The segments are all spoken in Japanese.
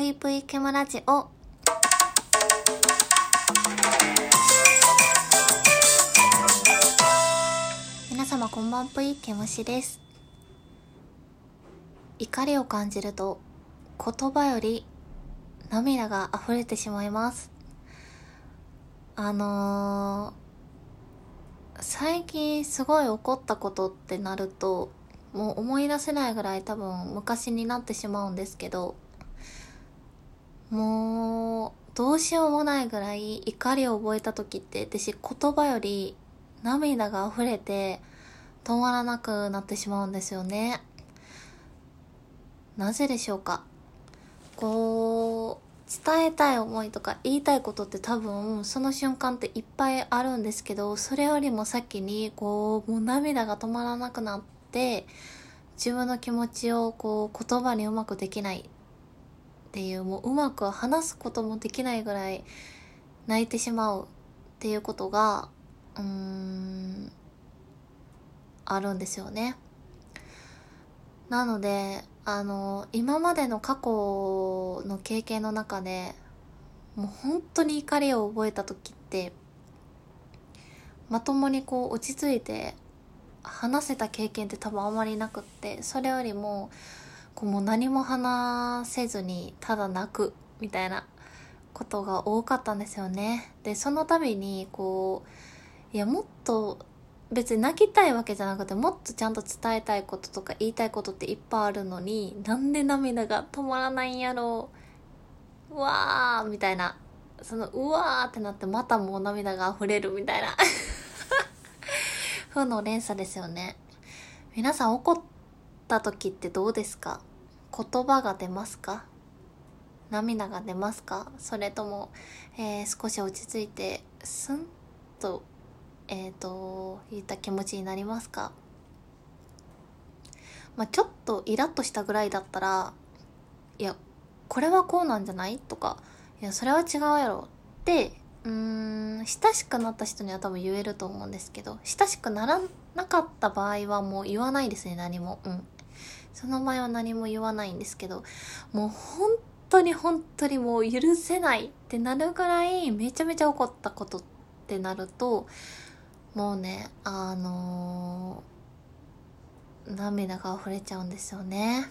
ぷいぷいケムラジオ。皆様こんばんぷいケムシです。怒りを感じると言葉より涙が溢れてしまいます。あのー、最近すごい怒ったことってなると、もう思い出せないぐらい多分昔になってしまうんですけど、もうどうしようもないぐらい怒りを覚えた時って私言葉より涙が溢れて止まらなくなってしまうんですよね。なぜでしょうか？こう、伝えたい思いとか言いたいことって多分その瞬間っていっぱいあるんですけど、それよりも先にこう、もう涙が止まらなくなって、自分の気持ちをこう言葉にうまくできないっていう、もううまく話すこともできないぐらい泣いてしまうっていうことが、うーん、あるんですよね。なので、あの、今までの過去の経験の中で、もう本当に怒りを覚えた時って、まともにこう落ち着いて話せた経験って多分あんまりなくって、それよりも、こうもう何も話せずにただ泣くみたいなことが多かったんですよね。で、その度にこう、いやもっと別に泣きたいわけじゃなくてもっとちゃんと伝えたいこととか言いたいことっていっぱいあるのになんで涙が止まらないんやろう。うわーみたいな。そのうわーってなってまたもう涙が溢れるみたいな。負の連鎖ですよね。皆さん怒った時ってどうですか？言葉が出ますか？涙が出ますか？それとも、えー少し落ち着いてスンとえっ、と、言った気持ちになりますか？まあ、ちょっとイラッとしたぐらいだったら、いや、これはこうなんじゃない？とか、いや、それは違うやろって、うーん、親しくなった人には多分言えると思うんですけど、親しくならなかった場合はもう言わないですね、何も。うん。その場合は何も言わないんですけど、もう本当に本当にもう許せないってなるぐらいめちゃめちゃ怒ったことってなると、もうね、あのー涙が溢れちゃうんですよね。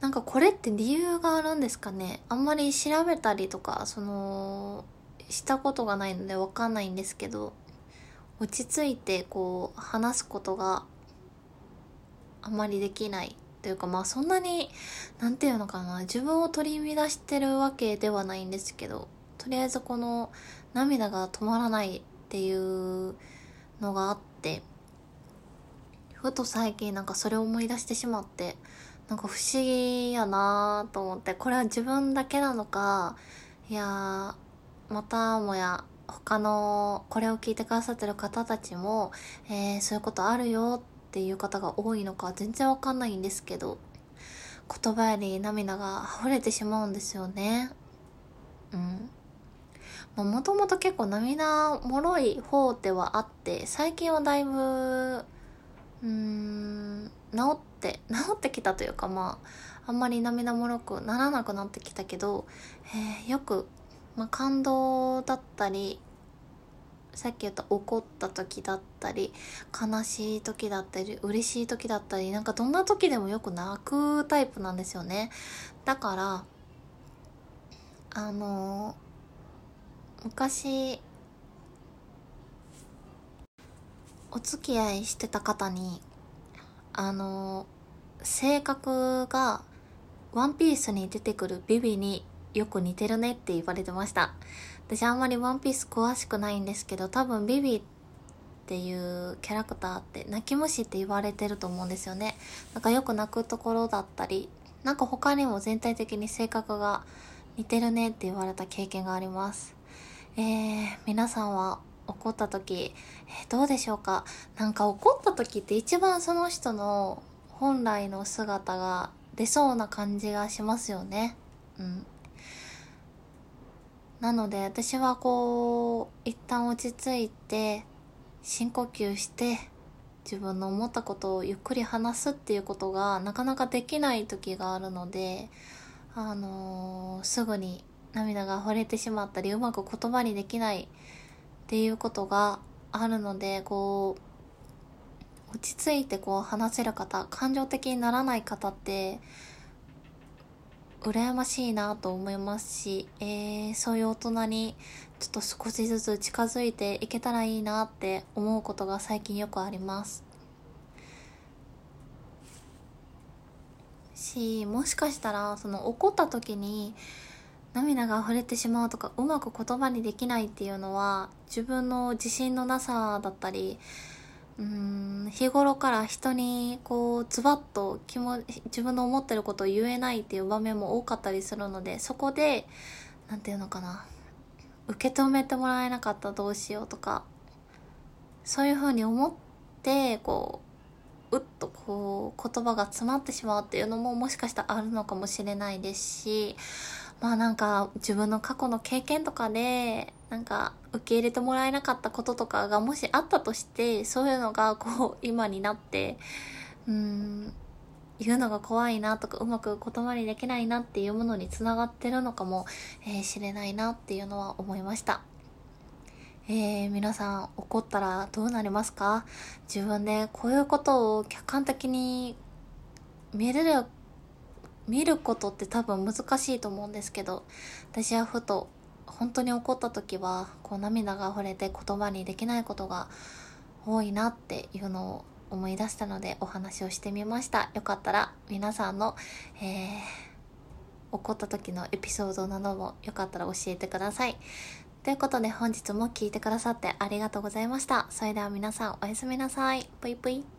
なんかこれって理由があるんですかね？あんまり調べたりとか、その、したことがないのでわかんないんですけど、落ち着いてこう話すことがあまりできないというかまあそんなに、なんていうのかな、自分を取り乱してるわけではないんですけど、とりあえずこの涙が止まらないっていうのがあってふと最近なんかそれを思い出してしまってなんか不思議やなと思ってこれは自分だけなのかいやまたもや他のこれを聞いてくださってる方たちも、えーそういうことあるよってていう方が多いのか全然わかんないんですけど言葉より涙が溢れてしまうんですよね。うん。もともと結構涙もろい方ではあって、最近はだいぶ、うーん、治って、治ってきたというかまあ、あんまり涙もろくならなくなってきたけど、えーよく、まあ、感動だったり、さっき言った怒った時だったり、悲しい時だったり、嬉しい時だったり、なんかどんな時でもよく泣くタイプなんですよね。だから、あの昔お付き合いしてた方にあの性格がワンピースに出てくるビビによく似てるねって言われてました私あんまりワンピース詳しくないんですけど多分ビビっていうキャラクターって泣き虫って言われてると思うんですよねなんかよく泣くところだったりなんか他にも全体的に性格が似てるねって言われた経験がありますえー、皆さんは怒った時、えーどうでしょうか？なんか怒った時って一番その人の本来の姿が出そうな感じがしますよね。うん。なので私はこう、一旦落ち着いて、深呼吸して、自分の思ったことをゆっくり話すっていうことがなかなかできない時があるので、あのー、すぐに涙が溢れてしまったりうまく言葉にできないっていうことがあるのでこう落ち着いてこう話せる方感情的にならない方って羨ましいなと思いますし、えー、そういう大人にちょっと少しずつ近づいていけたらいいなって思うことが最近よくあります。し、もしかしたら、その怒った時に涙が溢れてしまうとか、うまく言葉にできないっていうのは、自分の自信のなさだったり、日頃から人にこうズバッと気も自分の思ってることを言えないっていう場面も多かったりするのでそこで何て言うのかな受け止めてもらえなかったどうしようとかそういうふうに思ってこううっとこう言葉が詰まってしまうっていうのももしかしたらあるのかもしれないですしまあなんか自分の過去の経験とかでなんか受け入れてもらえなかったこととかがもしあったとしてそういうのがこう今になってうん言うのが怖いなとかうまく言葉にできないなっていうものにつながってるのかも、えー、しれないなっていうのは思いました。えー、皆さん怒ったらどうなりますか？自分でこういうことを客観的に見れる見ることって多分難しいと思うんですけど私はふと本当に怒った時はこう涙が溢れて言葉にできないことが多いなっていうのを思い出したのでお話をしてみました。よかったら皆さんの、えー、怒った時のエピソードなどもよかったら教えてください。ということで本日も聞いてくださってありがとうございました。それでは皆さんおやすみなさい。ぷいぷい。